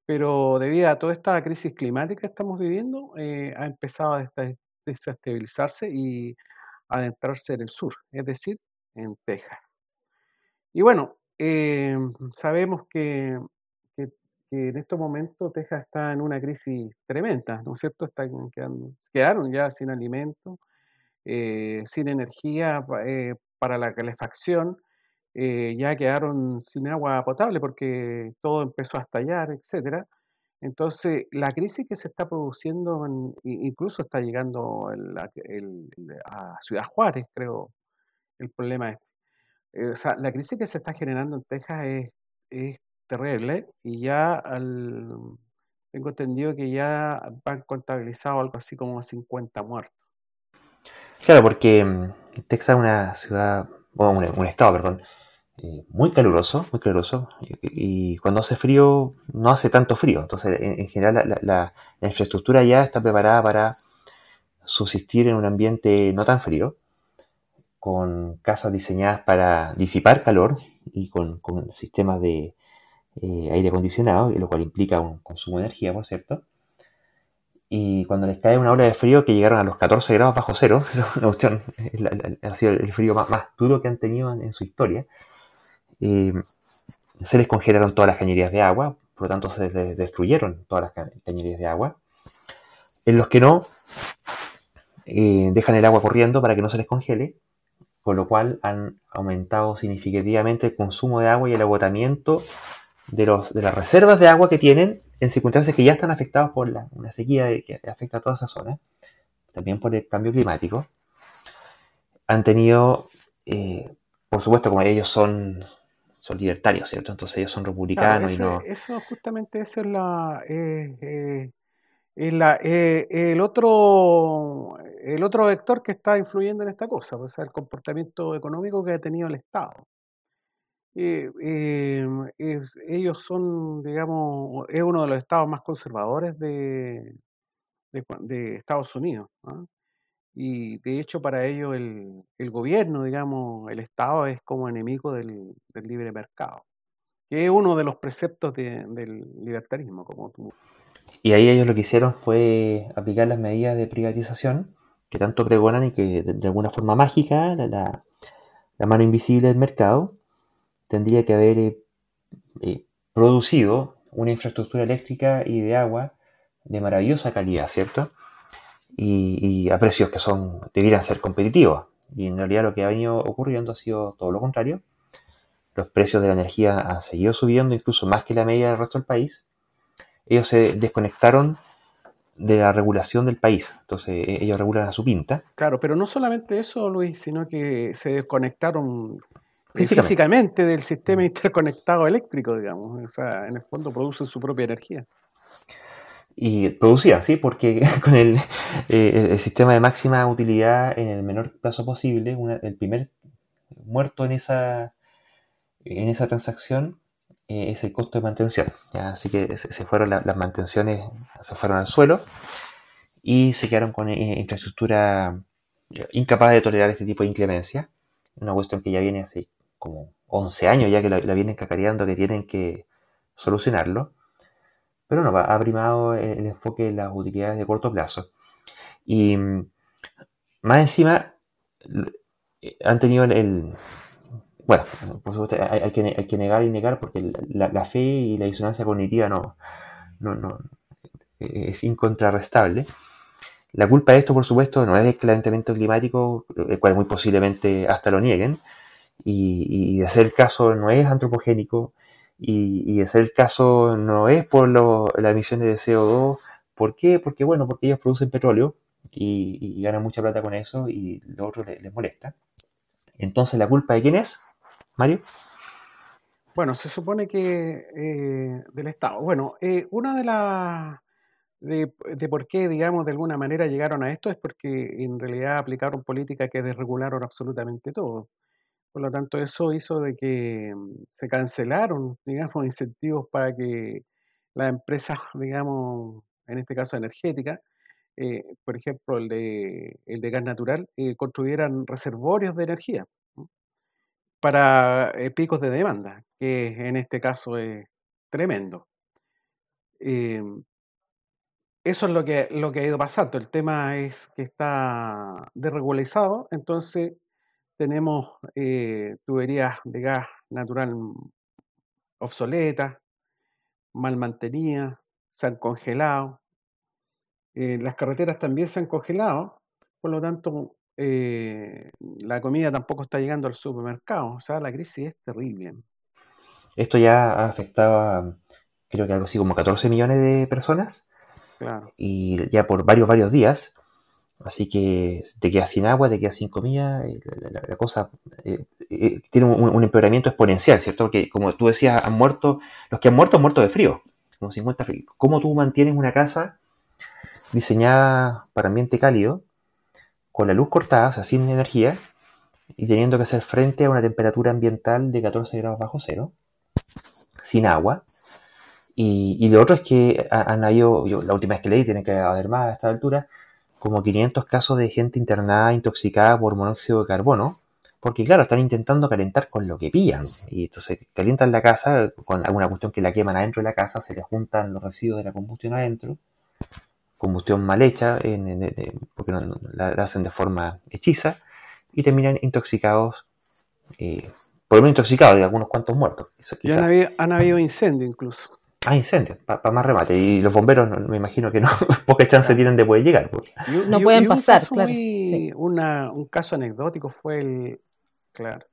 pero debido a toda esta crisis climática que estamos viviendo, eh, ha empezado a desestabilizarse y adentrarse en el sur, es decir, en Texas. Y bueno, eh, sabemos que, que- en estos momentos Texas está en una crisis tremenda, ¿no es cierto? Están quedaron ya sin alimentos, eh, sin energía eh, para la calefacción, eh, ya quedaron sin agua potable porque todo empezó a estallar, etcétera. Entonces, la crisis que se está produciendo, en- incluso está llegando a Ciudad Juárez, creo, el problema es. eh, o sea, la crisis que se está generando en Texas es terrible y ya al, tengo entendido que ya van contabilizado algo así como 50 muertos. Claro, porque mm, Texas es una ciudad, o un, estado, perdón, eh, muy caluroso, muy caluroso, y, cuando hace frío no hace tanto frío. Entonces, en, en general, la, la- la- infraestructura ya está preparada para subsistir en un ambiente no tan frío, con casas diseñadas para disipar calor y con sistemas de eh, aire acondicionado, lo cual implica un consumo de energía, por cierto. Y cuando les cae una ola de frío que llegaron a los 14 grados bajo cero, la- ha sido el frío más, más duro que han tenido en, en su historia, eh, se les congelaron todas las cañerías de agua, por lo tanto se les destruyeron todas las ca- cañerías de agua. En los que no, eh, dejan el agua corriendo para que no se les congele, con lo cual han aumentado significativamente el consumo de agua y el agotamiento de, los, de las reservas de agua que tienen en circunstancias que ya están afectadas por la, una sequía que afecta a toda esa zona, también por el cambio climático. Han tenido, eh, por supuesto, como ellos son, son libertarios, ¿cierto? Entonces ellos son Claro, republicanos y no... eso justamente eso es la, eh, eh, la- el otro el otro vector que está influyendo en esta cosa, pues, el comportamiento económico que ha tenido el Estado. Eh, es- ellos son, digamos, es uno de los estados más conservadores de, de, Estados Unidos. ¿ah? Y de hecho para ellos el, el gobierno, digamos, el Estado es como enemigo del, libre mercado, que es uno de los preceptos de- del libertarismo, como tú. Y ahí ellos lo que hicieron fue aplicar las medidas de privatización que tanto pregonan y que de, alguna forma mágica la mano invisible del mercado tendría que haber eh, eh, producido una infraestructura eléctrica y de agua de maravillosa calidad, ¿cierto? Y, y a precios que son debieran ser competitivos. Y en realidad lo que ha venido ocurriendo ha sido todo lo contrario. Los precios de la energía han seguido subiendo, incluso más que la media del resto del país. Ellos se desconectaron de la regulación del país. Entonces e- ellos regulan a su pinta. Claro, pero no solamente eso, Luis, sino que se desconectaron Físicamente. físicamente del sistema interconectado eléctrico, digamos. O sea, en el fondo producen su propia energía. Y producían, ¿sí? Porque con el, eh, el sistema de máxima utilidad en el menor plazo posible, una- el primer muerto en esa, en esa transacción eh, es el costo de mantención. ¿ya? Así que se, se fueron la- las mantenciones, se fueron al suelo y se quedaron con eh, infraestructura incapaz de tolerar este tipo de inclemencia. Una cuestión que ya viene hace como 11 años ya que la, la vienen cacareando que tienen que solucionarlo. Pero no, ha primado el enfoque en las utilidades de corto plazo. Y mm, más encima eh, han tenido el, bueno, por supuesto hay, hay que, hay que negar y negar porque la, la fe y la disonancia cognitiva no, no, no eh, es incontrarrestable. La culpa de esto, por supuesto, no es del calentamiento climático, el cual muy posiblemente hasta lo nieguen, y, y de ser caso no es antropogénico, y, y de ser caso no es por lo- las emisiones de CO2. ¿Por qué? Porque, bueno, porque ellos producen petróleo y, y ganan mucha plata con eso y lo otro les, les molesta. Entonces, ¿la culpa de quién es, Mario? Bueno, se supone que eh, del Estado. Bueno, eh, una de las de, de por qué, digamos, de alguna manera llegaron a esto es porque en realidad aplicaron políticas que desregularon absolutamente todo. Por lo tanto, eso hizo de que mm, se cancelaron, digamos, incentivos para que las empresas, digamos, en este caso energéticas, eh, por ejemplo, el de, el de gas natural, eh, construyeran reservorios de energía para eh, picos de demanda, que en este caso es tremendo. Eso es lo que, lo que ha ido pasando. El tema es que está desregularizado, entonces tenemos eh, tuberías de gas natural obsoletas, mal mantenidas, se han congelado. Eh, las carreteras también se han congelado, por lo tanto, eh, la comida tampoco está llegando al supermercado. O sea, la crisis es terrible. Esto ya ha afectado a, creo que algo así como 14 millones de personas y ya por varios, varios días. Así que te quedas sin agua, te quedas sin comida, la, cosa eh, eh, tiene un, empeoramiento exponencial, ¿cierto? Porque como tú decías, han muerto, los que han muerto han muerto de frío, como 50 ¿Cómo tú mantienes una casa diseñada para ambiente cálido, con la luz cortada, o sea, sin energía, y teniendo que hacer frente a una temperatura ambiental de 14 grados bajo cero, sin agua, y, lo otro es que han habido, yo, la última vez que leí, tiene que haber más a esta altura, como 500 casos de gente internada intoxicada por monóxido de carbono, porque claro, están intentando calentar con lo que pillan. Y entonces calientan la casa con alguna cuestión que la queman adentro de la casa, se le juntan los residuos de la combustión adentro, combustión mal hecha, porque la, hacen de forma hechiza, y terminan intoxicados, eh, por lo menos intoxicados, y algunos cuantos muertos. Y han habido, han habido incendios incluso. Ah, incendios, para más remate. Y los bomberos, me imagino que no, poca chance tienen de poder llegar. Pues. no pueden pasar, claro. un caso anecdótico fue el, claro,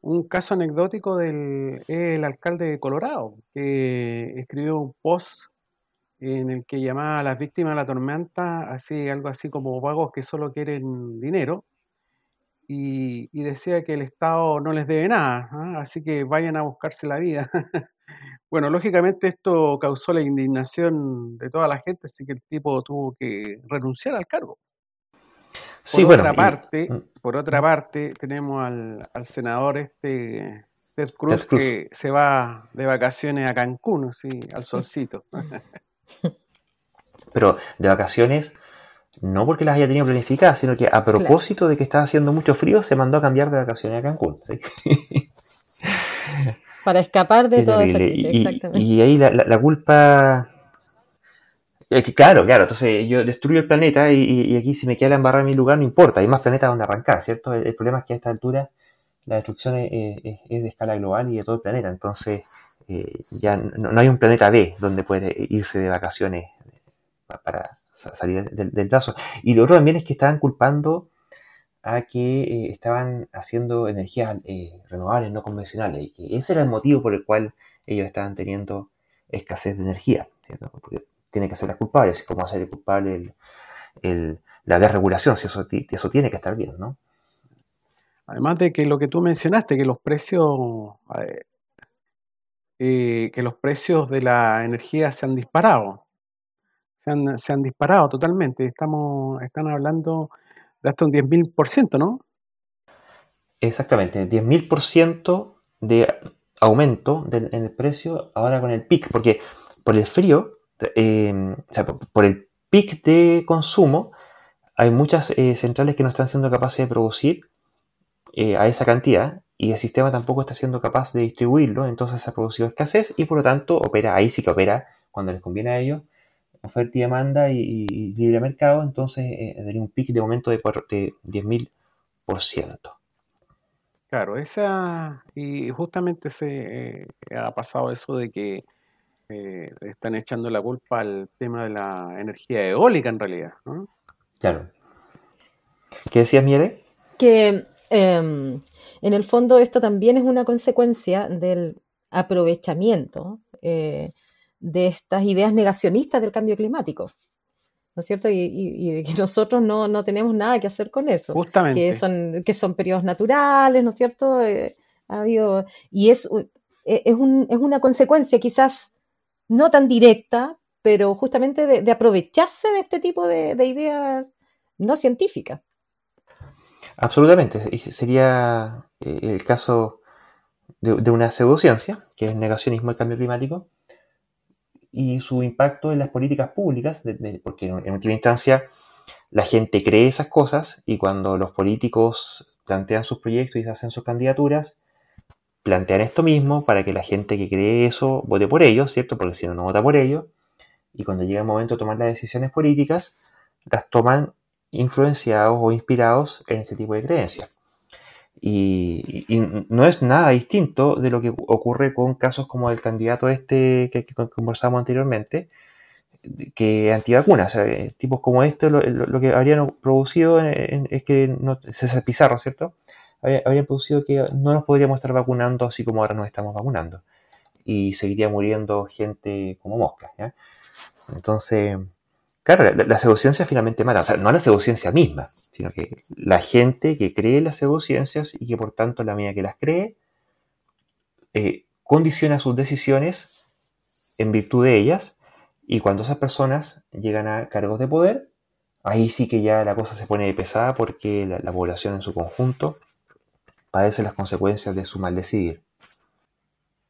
un caso anecdótico del el alcalde de Colorado, que escribió un post en el que llamaba a las víctimas de la tormenta, así algo así como vagos que solo quieren dinero, y, decía que el Estado no les debe nada, ¿ah? así que vayan a buscarse la vida. Bueno, lógicamente esto causó la indignación de toda la gente, así que el tipo tuvo que renunciar al cargo. Por otra parte, mm, por otra mm. parte, tenemos al, senador este Ted Cruz, que se va de vacaciones a Cancún, así, al solcito. Pero de vacaciones no porque las haya tenido planificadas, sino que a propósito de que estaba haciendo mucho frío, se mandó a cambiar de vacaciones a Cancún. Para escapar de todo y, exactamente. Y ahí la, culpa. claro, claro, entonces yo destruyo el planeta y, aquí si me queda la embarrada en mi lugar no importa, hay más planetas donde arrancar, ¿cierto? El, problema es que a esta altura la destrucción es, de escala global y de todo el planeta, entonces eh, ya no, hay un planeta B donde puede irse de vacaciones para salir del, del plazo. Y lo otro también es que estaban culpando a que eh, estaban haciendo energías eh, renovables no convencionales y que ese era el motivo por el cual ellos estaban teniendo escasez de energía, ¿cierto? Porque tiene que ser la culpable, si cómo hacer culpable la desregulación, si eso, eso tiene que estar bien, ¿no? Además de que lo que tú mencionaste, que los precios eh, que los precios de la energía se han disparado. Se han, se han disparado totalmente. Estamos, están hablando hasta un 10.000%, ¿no? Exactamente, 10.000% de aumento en el precio ahora con el PIC, porque por el frío, em, o sea, por el PIC de consumo, hay muchas eh, centrales que no están siendo capaces de producir eh, a esa cantidad y el sistema tampoco está siendo capaz de distribuirlo, entonces ha producido escasez y por lo tanto opera, ahí sí que opera cuando les conviene a ellos, oferta y demanda y, libre mercado, entonces eh, un pico de aumento de, de 10.000%. Claro, esa, y justamente se eh, ha pasado eso de que eh, están echando la culpa al tema de la energía eólica en realidad, ¿no? Claro. ¿Qué decías, Miele? Que em, en el fondo esto también es una consecuencia del aprovechamiento eh, de estas ideas negacionistas del cambio climático. ¿No es cierto? Y, de que nosotros no, tenemos nada que hacer con eso. Justamente. Que son, que son periodos naturales, ¿no es cierto? Eh, ha habido, y es, e, es, un, es una consecuencia quizás no tan directa, pero justamente de, aprovecharse de este tipo de, ideas no científicas. Absolutamente. Y sería eh, el caso de, de, una pseudociencia, que es negacionismo del cambio climático, y su impacto en las políticas públicas, porque en última instancia la gente cree esas cosas y cuando los políticos plantean sus proyectos y hacen sus candidaturas, plantean esto mismo para que la gente que cree eso vote por ellos, ¿cierto? Porque si no, no vota por ellos. y cuando llega el momento de tomar las decisiones políticas, las toman influenciados o inspirados en este tipo de creencias. Y, no es nada distinto de lo que ocurre con casos como el candidato este que, conversamos anteriormente, que antivacunas. tipos como este lo, que habrían producido es que no, César Pizarro, ¿cierto? Habrían producido que no nos podríamos estar vacunando así como ahora nos estamos vacunando. Y seguiría muriendo gente como moscas. Entonces, Claro, la, pseudociencia finalmente mata, o sea, no la pseudociencia misma, sino que la gente que cree las pseudociencias y que por tanto la medida que las cree, eh, condiciona sus decisiones en virtud de ellas, y cuando esas personas llegan a cargos de poder, ahí sí que ya la cosa se pone pesada porque la población en su conjunto padece las consecuencias de su mal decidir.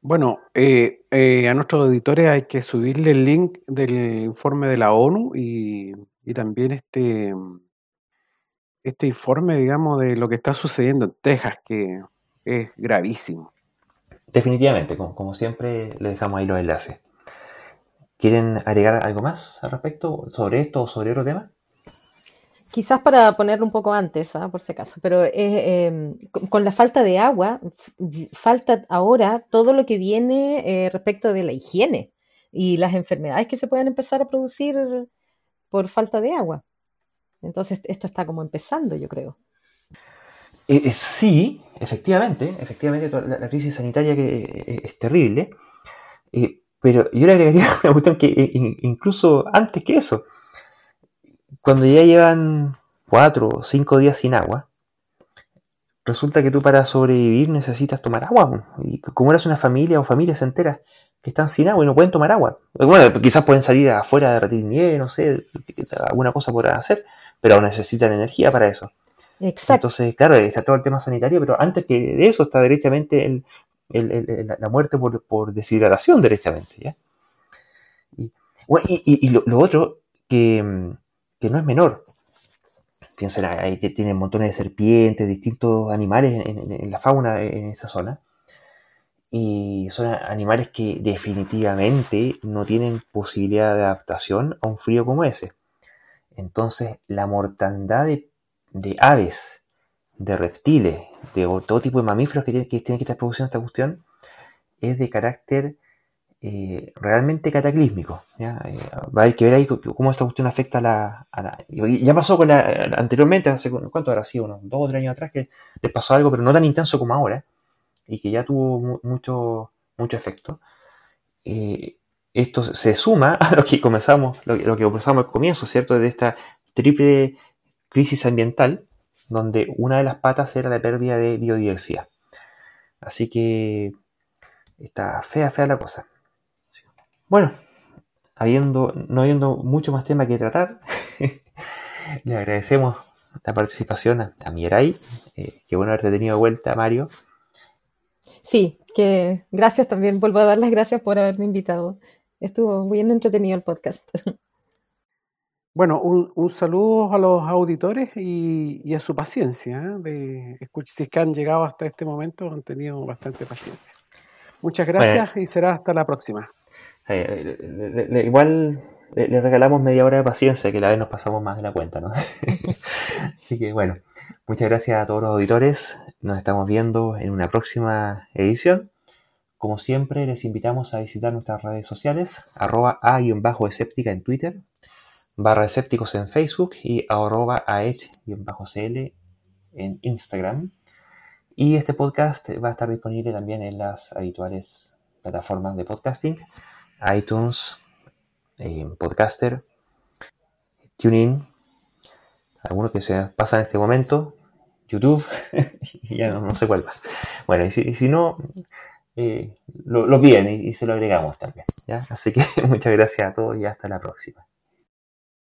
Bueno, eh, eh, a nuestros auditores hay que subirle el link del informe de la ONU y, también este, este informe, digamos, de lo que está sucediendo en Texas, que es gravísimo. Definitivamente, como, como siempre, le dejamos ahí los enlaces. ¿Quieren agregar algo más al respecto sobre esto o sobre otro tema? Quizás para ponerlo un poco antes, ¿ah? por si acaso, pero em, con la falta de agua, falta ahora todo lo que viene eh, respecto de la higiene y las enfermedades que se pueden empezar a producir por falta de agua. Entonces, esto está como empezando, yo creo. Eh, eh, sí, efectivamente, efectivamente, la, crisis sanitaria que es terrible, pero yo le agregaría una cuestión que incluso antes que eso, cuando ya llevan cuatro o cinco días sin agua, resulta que tú para sobrevivir necesitas tomar agua. Y como eres una familia o familias enteras que están sin agua y no pueden tomar agua. Bueno, quizás pueden salir afuera de derretir nieve, no sé, alguna cosa podrán hacer, pero necesitan energía para eso. Exacto. Entonces, claro, está todo el tema sanitario, pero antes que de eso está derechamente la muerte por, deshidratación, derechamente. ¿ya? Y, lo, otro que, que no es menor. Piensen, ahí tienen montones de serpientes, distintos animales en, la fauna en esa zona. Y son animales que definitivamente no tienen posibilidad de adaptación a un frío como ese. Entonces, la mortandad de, aves, de reptiles, de todo tipo de mamíferos que tienen que, tienen que estar produciendo esta cuestión, es de carácter eh, realmente cataclísmico. ¿ya? Eh, va a haber que ver ahí cómo esta cuestión afecta a la, Ya pasó con la, anteriormente, hace cuánto habrá sido, unos dos o tres años atrás, que les pasó algo, pero no tan intenso como ahora, y que ya tuvo mucho, mucho efecto. Eh, esto se suma a lo que comenzamos, lo, que comenzamos al comienzo, ¿cierto? De esta triple crisis ambiental, donde una de las patas era la pérdida de biodiversidad. Así que está fea, fea la cosa. Bueno, habiendo, no habiendo mucho más tema que tratar, le agradecemos la participación a, Mirai. Eh, qué bueno haberte tenido de vuelta, Mario. Sí, que gracias también. Vuelvo a dar las gracias por haberme invitado. Estuvo bien entretenido el podcast. Bueno, un, saludo a los auditores y, a su paciencia. ¿eh? De, si es que han llegado hasta este momento, han tenido bastante paciencia. Muchas gracias y será hasta la próxima. Igual le, regalamos media hora de paciencia, que la vez nos pasamos más de la cuenta, ¿no? Así que bueno, muchas gracias a todos los auditores. Nos estamos viendo en una próxima edición. Como siempre, les invitamos a visitar nuestras redes sociales, arroba a-escéptica en Twitter, barra escépticos en Facebook y arroba aech-cl en Instagram. Y este podcast va a estar disponible también en las habituales plataformas de podcasting iTunes, eh, Podcaster, TuneIn, algunos que se pasan en este momento, YouTube, ya no, sé cuál más. Bueno, y si, no, eh, lo, lo, piden y, se lo agregamos también. ¿ya? Así que muchas gracias a todos y hasta la próxima.